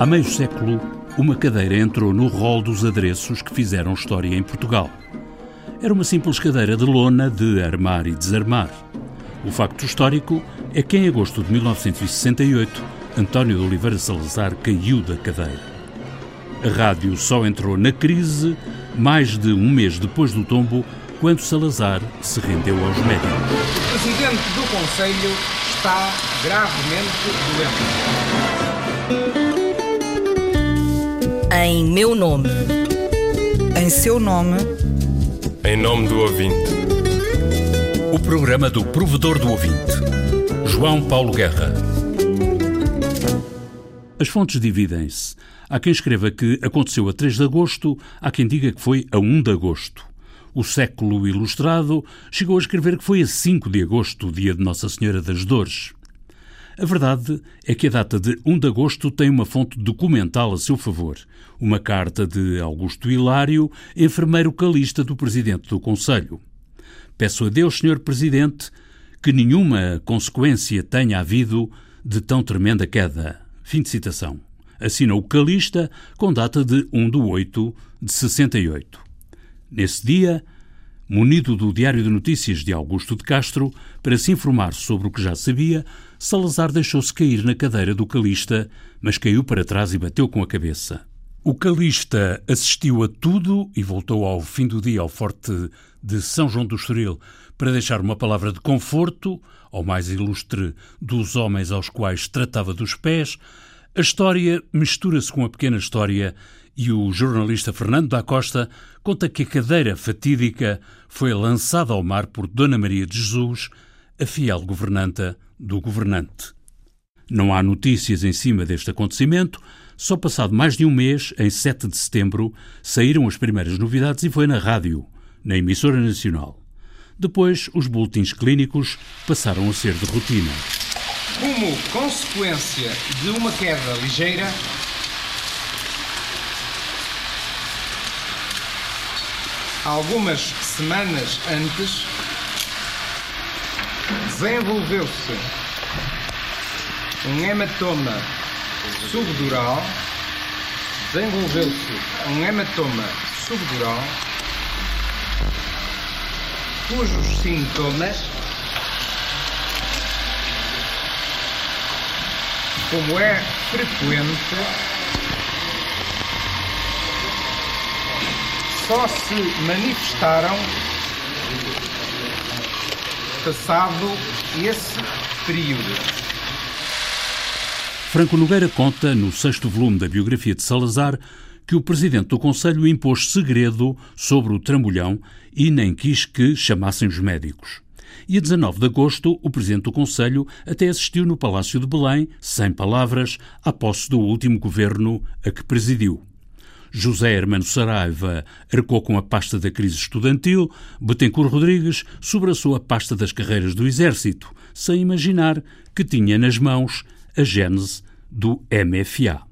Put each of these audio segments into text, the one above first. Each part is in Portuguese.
Há meio século, uma cadeira entrou no rol dos adereços que fizeram história em Portugal. Era uma simples cadeira de lona de armar e desarmar. O facto histórico é que em agosto de 1968, António de Oliveira Salazar caiu da cadeira. A rádio só entrou na crise mais de um mês depois do tombo, quando Salazar se rendeu aos médicos. O presidente do Conselho está gravemente doente. Em meu nome. Em seu nome. Em nome do ouvinte. O programa do provedor do ouvinte. João Paulo Guerra. As fontes dividem-se. Há quem escreva que aconteceu a 3 de agosto, há quem diga que foi a 1 de agosto. O século ilustrado chegou a escrever que foi a 5 de agosto, o dia de Nossa Senhora das Dores. A verdade é que a data de 1 de agosto tem uma fonte documental a seu favor. Uma carta de Augusto Hilário, enfermeiro calista do presidente do Conselho. Peço a Deus, Senhor Presidente, que nenhuma consequência tenha havido de tão tremenda queda. Fim de citação. Assina o calista com data de 1 de 8 de 68. Nesse dia, munido do Diário de Notícias de Augusto de Castro, para se informar sobre o que já sabia, Salazar deixou-se cair na cadeira do Calista, mas caiu para trás e bateu com a cabeça. O Calista assistiu a tudo e voltou ao fim do dia ao forte de São João do Estoril para deixar uma palavra de conforto ao mais ilustre dos homens aos quais tratava dos pés. A história mistura-se com a pequena história e o jornalista Fernando da Costa conta que a cadeira fatídica foi lançada ao mar por Dona Maria de Jesus, a fiel governanta do governante. Não há notícias em cima deste acontecimento, só passado mais de um mês, em 7 de setembro, saíram as primeiras novidades e foi na rádio, na emissora nacional. Depois, os boletins clínicos passaram a ser de rotina. Como consequência de uma queda ligeira, algumas semanas antes, desenvolveu-se um hematoma subdural, desenvolveu-se um hematoma subdural, cujos sintomas, como é frequente, só se manifestaram passado esse período. Franco Nogueira conta, no sexto volume da biografia de Salazar, que o presidente do Conselho impôs segredo sobre o trambolhão e nem quis que chamassem os médicos. E a 19 de agosto, o presidente do Conselho até assistiu no Palácio de Belém, sem palavras, à posse do último governo a que presidiu. José Hermano Saraiva arcou com a pasta da crise estudantil, Betancourt Rodrigues sobraçou a pasta das carreiras do Exército, sem imaginar que tinha nas mãos a gênese do MFA.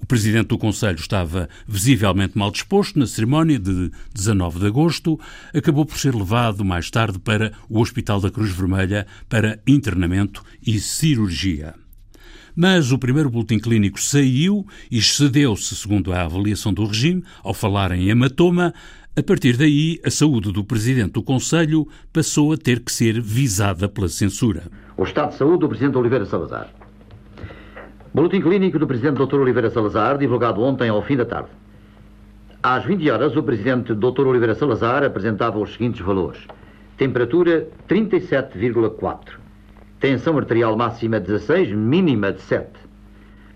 O presidente do Conselho estava visivelmente mal disposto na cerimónia de 19 de agosto, acabou por ser levado mais tarde para o Hospital da Cruz Vermelha para internamento e cirurgia. Mas o primeiro boletim clínico saiu e excedeu-se, segundo a avaliação do regime, ao falar em hematoma. A partir daí, a saúde do presidente do Conselho passou a ter que ser visada pela censura. O estado de saúde do presidente Oliveira Salazar. Boletim clínico do Presidente Dr. Oliveira Salazar, divulgado ontem ao fim da tarde. Às 20 horas, o Presidente Dr. Oliveira Salazar apresentava os seguintes valores. Temperatura 37,4. Tensão arterial máxima 16, mínima de 7.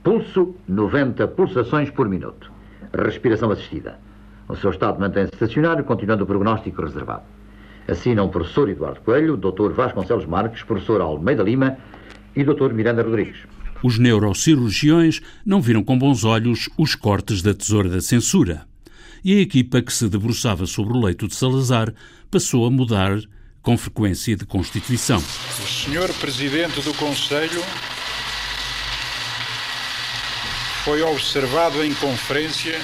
Pulso 90 pulsações por minuto. Respiração assistida. O seu estado mantém-se estacionário, continuando o prognóstico reservado. Assinam o professor Eduardo Coelho, Dr. Vasconcelos Marques, professor Almeida Lima e Dr. Miranda Rodrigues. Os neurocirurgiões não viram com bons olhos os cortes da tesoura da censura. E a equipa que se debruçava sobre o leito de Salazar passou a mudar com frequência de constituição. O senhor presidente do Conselho foi observado em conferência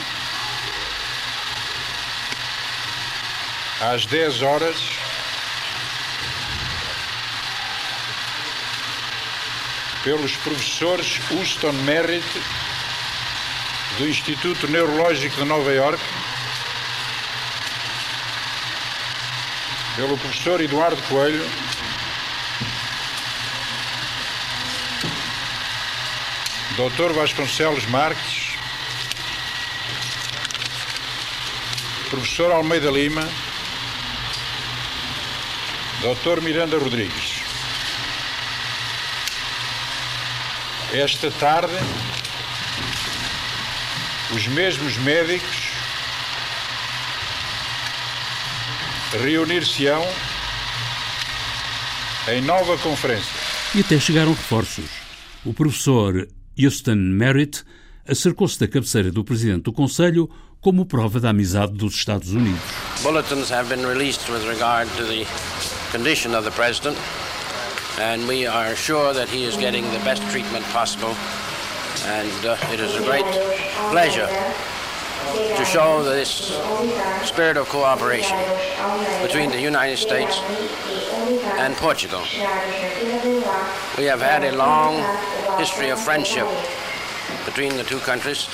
às 10 horas pelos professores Houston Merritt do Instituto Neurológico de Nova Iorque, pelo professor Eduardo Coelho, Dr. Vasconcelos Marques, professor Almeida Lima, Dr. Miranda Rodrigues. Esta tarde, os mesmos médicos reunir-se-ão em nova conferência. E até chegaram reforços. O professor Houston Merritt acercou-se da cabeceira do presidente do Conselho como prova da amizade dos Estados Unidos. Bulletins have been released with regard to the condition of the president, and we are sure that he is getting the best treatment possible. And uh, it is a great pleasure to show this spirit of cooperation between the United States and Portugal. We have had a long history of friendship between the two countries,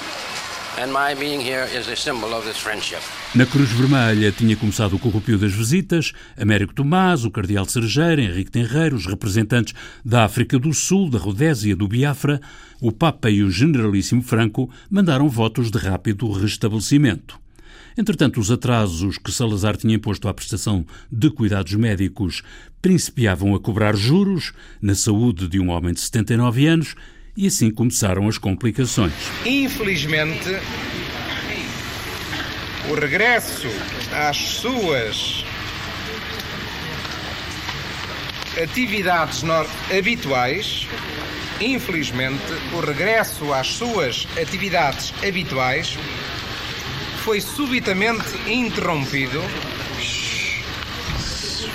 Na Cruz Vermelha tinha começado o corrupio das visitas, Américo Tomás, o Cardeal Cerejeira, Henrique Tenreiro, os representantes da África do Sul, da Rodésia, do Biafra, o Papa e o Generalíssimo Franco mandaram votos de rápido restabelecimento. Entretanto, os atrasos que Salazar tinha imposto à prestação de cuidados médicos principiavam a cobrar juros na saúde de um homem de 79 anos e assim começaram as complicações. Infelizmente, o regresso às suas atividades habituais, infelizmente, o regresso às suas atividades habituais foi subitamente interrompido.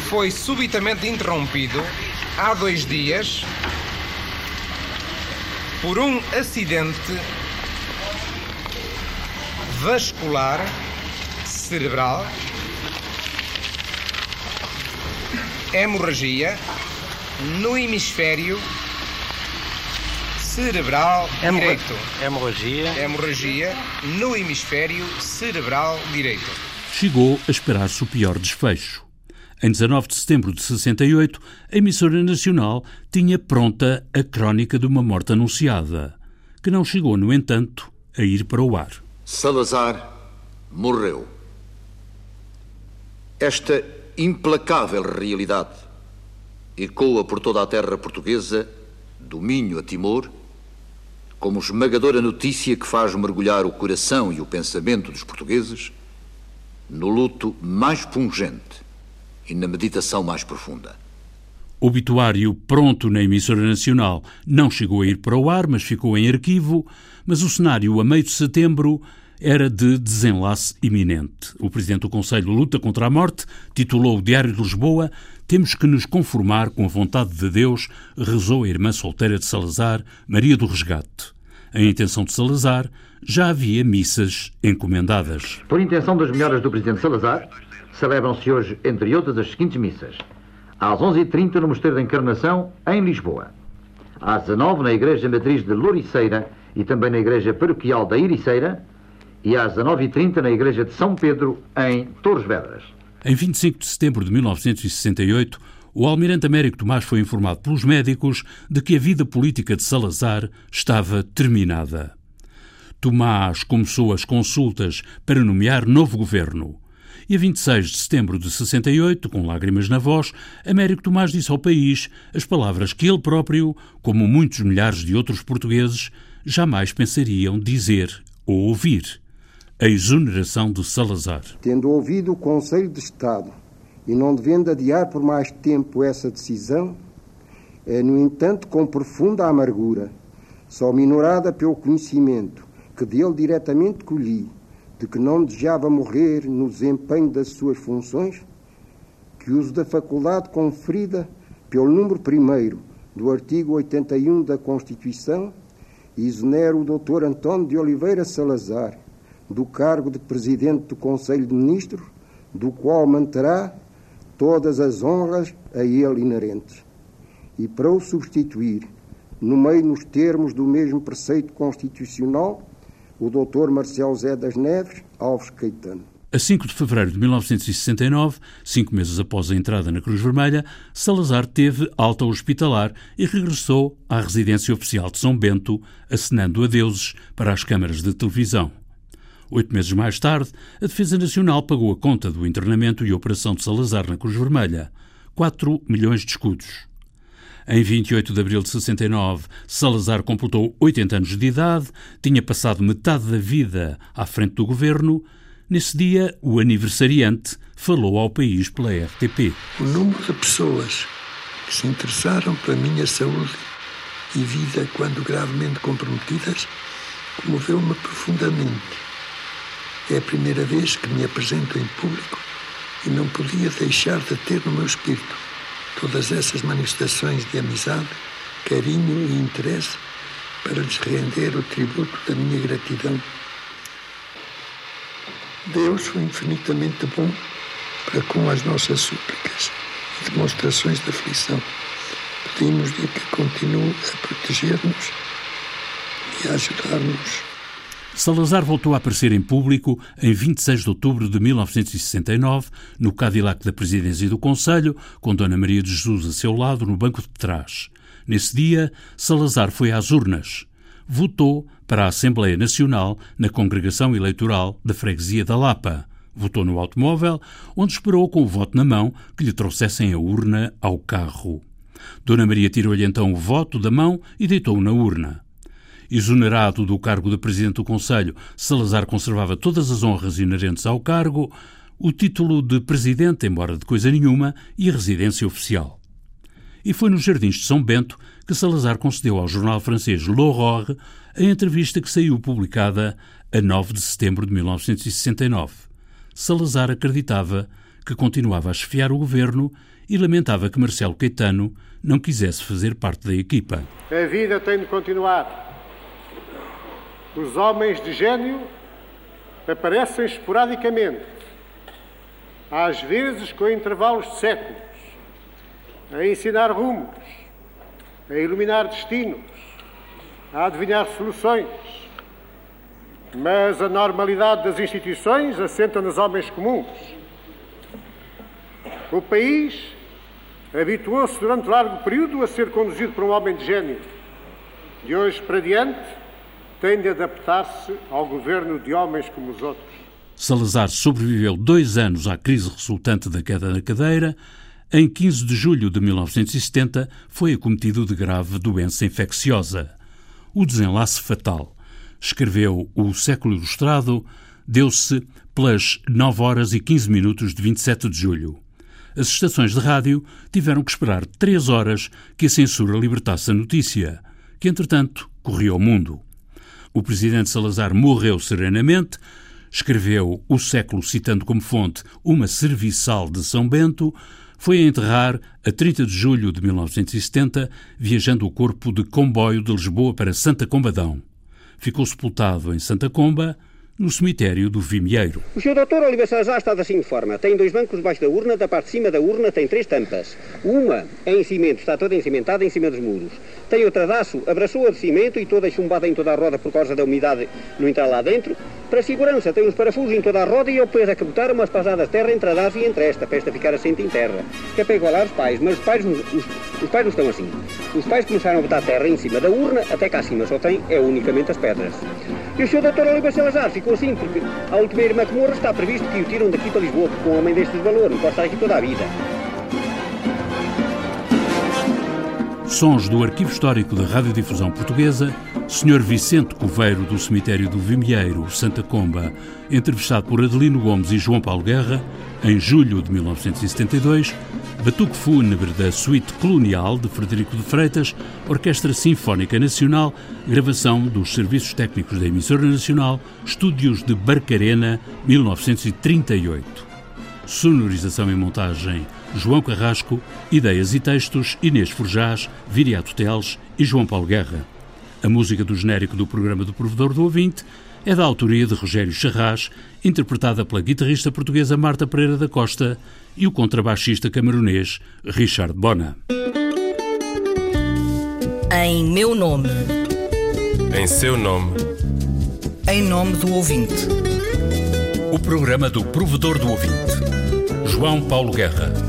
Foi subitamente interrompido há dois dias por um acidente vascular cerebral, hemorragia no hemisfério cerebral direito. Hemorragia. Hemorragia no hemisfério cerebral direito. Chegou a esperar-se o pior desfecho. Em 19 de setembro de 68, a emissora nacional tinha pronta a crónica de uma morte anunciada, que não chegou, no entanto, a ir para o ar. Salazar morreu. Esta implacável realidade ecoa por toda a terra portuguesa, do a Timor, como esmagadora notícia que faz mergulhar o coração e o pensamento dos portugueses no luto mais pungente e na meditação mais profunda. O obituário pronto na emissora nacional não chegou a ir para o ar, mas ficou em arquivo, mas o cenário a meio de setembro era de desenlace iminente. O presidente do Conselho luta contra a morte, titulou o Diário de Lisboa Temos que nos conformar com a vontade de Deus, rezou a irmã solteira de Salazar, Maria do Resgate. A intenção de Salazar já havia missas encomendadas. Por intenção das melhoras do presidente Salazar, celebram-se hoje, entre outras, as seguintes missas. Às 11h30 no Mosteiro da Encarnação, em Lisboa. Às 19 na Igreja Matriz de Louriceira e também na Igreja Paroquial da Iriceira. E às 19h30 na Igreja de São Pedro, em Torres Vedras. Em 25 de setembro de 1968, o almirante Américo Tomás foi informado pelos médicos de que a vida política de Salazar estava terminada. Tomás começou as consultas para nomear novo governo. E a 26 de setembro de 68, com lágrimas na voz, Américo Tomás disse ao país as palavras que ele próprio, como muitos milhares de outros portugueses, jamais pensariam dizer ou ouvir. A exoneração de Salazar. Tendo ouvido o Conselho de Estado e não devendo adiar por mais tempo essa decisão, é, no entanto, com profunda amargura, só minorada pelo conhecimento que dele diretamente colhi, de que não desejava morrer no desempenho das suas funções, que uso da faculdade conferida pelo número 1 do artigo 81 da Constituição, exonero o Dr. António de Oliveira Salazar do cargo de Presidente do Conselho de Ministros, do qual manterá todas as honras a ele inerentes. E para o substituir, no meio nos termos do mesmo preceito constitucional, o Dr. Marcelo Zé das Neves Alves Caetano. A 5 de fevereiro de 1969, cinco meses após a entrada na Cruz Vermelha, Salazar teve alta hospitalar e regressou à residência oficial de São Bento, acenando adeuses para as câmaras de televisão. Oito meses mais tarde, a Defesa Nacional pagou a conta do internamento e operação de Salazar na Cruz Vermelha. 4 milhões de escudos. Em 28 de abril de 69, Salazar completou 80 anos de idade, tinha passado metade da vida à frente do governo. Nesse dia, o aniversariante falou ao país pela RTP. O número de pessoas que se interessaram pela minha saúde e vida quando gravemente comprometidas comoveu-me profundamente. É a primeira vez que me apresento em público e não podia deixar de ter no meu espírito todas essas manifestações de amizade, carinho e interesse para lhes render o tributo da minha gratidão. Deus foi infinitamente bom para com as nossas súplicas e demonstrações de aflição. Pedimos-lhe que continue a proteger-nos e a ajudar-nos Salazar voltou a aparecer em público em 26 de outubro de 1969, no Cadillac da Presidência do Conselho, com Dona Maria de Jesus a seu lado no banco de trás. Nesse dia, Salazar foi às urnas. Votou para a Assembleia Nacional na Congregação Eleitoral da Freguesia da Lapa. Votou no automóvel, onde esperou com o voto na mão que lhe trouxessem a urna ao carro. Dona Maria tirou-lhe então o voto da mão e deitou-o na urna. Exonerado do cargo de Presidente do Conselho, Salazar conservava todas as honras inerentes ao cargo, o título de Presidente, embora de coisa nenhuma, e a residência oficial. E foi nos Jardins de São Bento que Salazar concedeu ao jornal francês L'Aurore a entrevista que saiu publicada a 9 de setembro de 1969. Salazar acreditava que continuava a chefiar o governo e lamentava que Marcelo Caetano não quisesse fazer parte da equipa. A vida tem de continuar. Os homens de gênio aparecem esporadicamente, às vezes com intervalos de séculos, a ensinar rumos, a iluminar destinos, a adivinhar soluções. Mas a normalidade das instituições assenta nos homens comuns. O país habituou-se durante largo período a ser conduzido por um homem de gênio. De hoje para diante, tem de adaptar-se ao governo de homens como os outros. Salazar sobreviveu dois anos à crise resultante da queda na cadeira. Em 15 de julho de 1970, foi acometido de grave doença infecciosa. O desenlace fatal, escreveu o século ilustrado, deu-se pelas 9 horas e 15 minutos de 27 de julho. As estações de rádio tiveram que esperar três horas que a censura libertasse a notícia, que entretanto corria ao mundo. O presidente Salazar morreu serenamente, escreveu o século citando como fonte uma serviçal de São Bento, foi a enterrar, a 30 de julho de 1970, viajando o corpo de comboio de Lisboa para Santa Combadão. Ficou sepultado em Santa Comba, no cemitério do Vimieiro. O Sr. Dr. Oliveira Salazar está da seguinte forma. Tem dois bancos debaixo da urna, da parte de cima da urna tem três tampas. Uma é em cimento, está toda encimentada em cima dos muros. Tem outra daço, abraçou-a de cimento e toda chumbada em toda a roda por causa da umidade não entrar lá dentro. Para segurança, tem uns parafusos em toda a roda e eu pus a cabotar umas pasadas de terra entre a daço e entre esta, para esta ficar assente em terra. Que é para igualar os pais, mas os pais, os, os pais não estão assim. Os pais começaram a botar terra em cima da urna, até cá acima só tem, é unicamente as pedras. E o Sr. Dr. Oliveira Salazar ficou assim, porque a última irmã que morra está previsto que o tiram daqui para Lisboa, porque um homem destes valor não pode estar aqui toda a vida. Sons do Arquivo Histórico da Radiodifusão Portuguesa, Sr. Vicente Coveiro do Cemitério do Vimieiro, Santa Comba, entrevistado por Adelino Gomes e João Paulo Guerra, em julho de 1972, Batuque Fúnebre da Suíte Colonial de Frederico de Freitas, Orquestra Sinfónica Nacional, gravação dos Serviços Técnicos da Emissora Nacional, Estúdios de Barcarena, 1938. Sonorização e montagem João Carrasco, ideias e textos Inês Forjás, Viriato Teles e João Paulo Guerra. A música do genérico do programa do Provedor do Ouvinte é da autoria de Rogério Charras, interpretada pela guitarrista portuguesa Marta Pereira da Costa e o contrabaixista camaronês Richard Bona. Em meu nome. Em seu nome. em nome do ouvinte. O programa do provedor do ouvinte, João Paulo Guerra.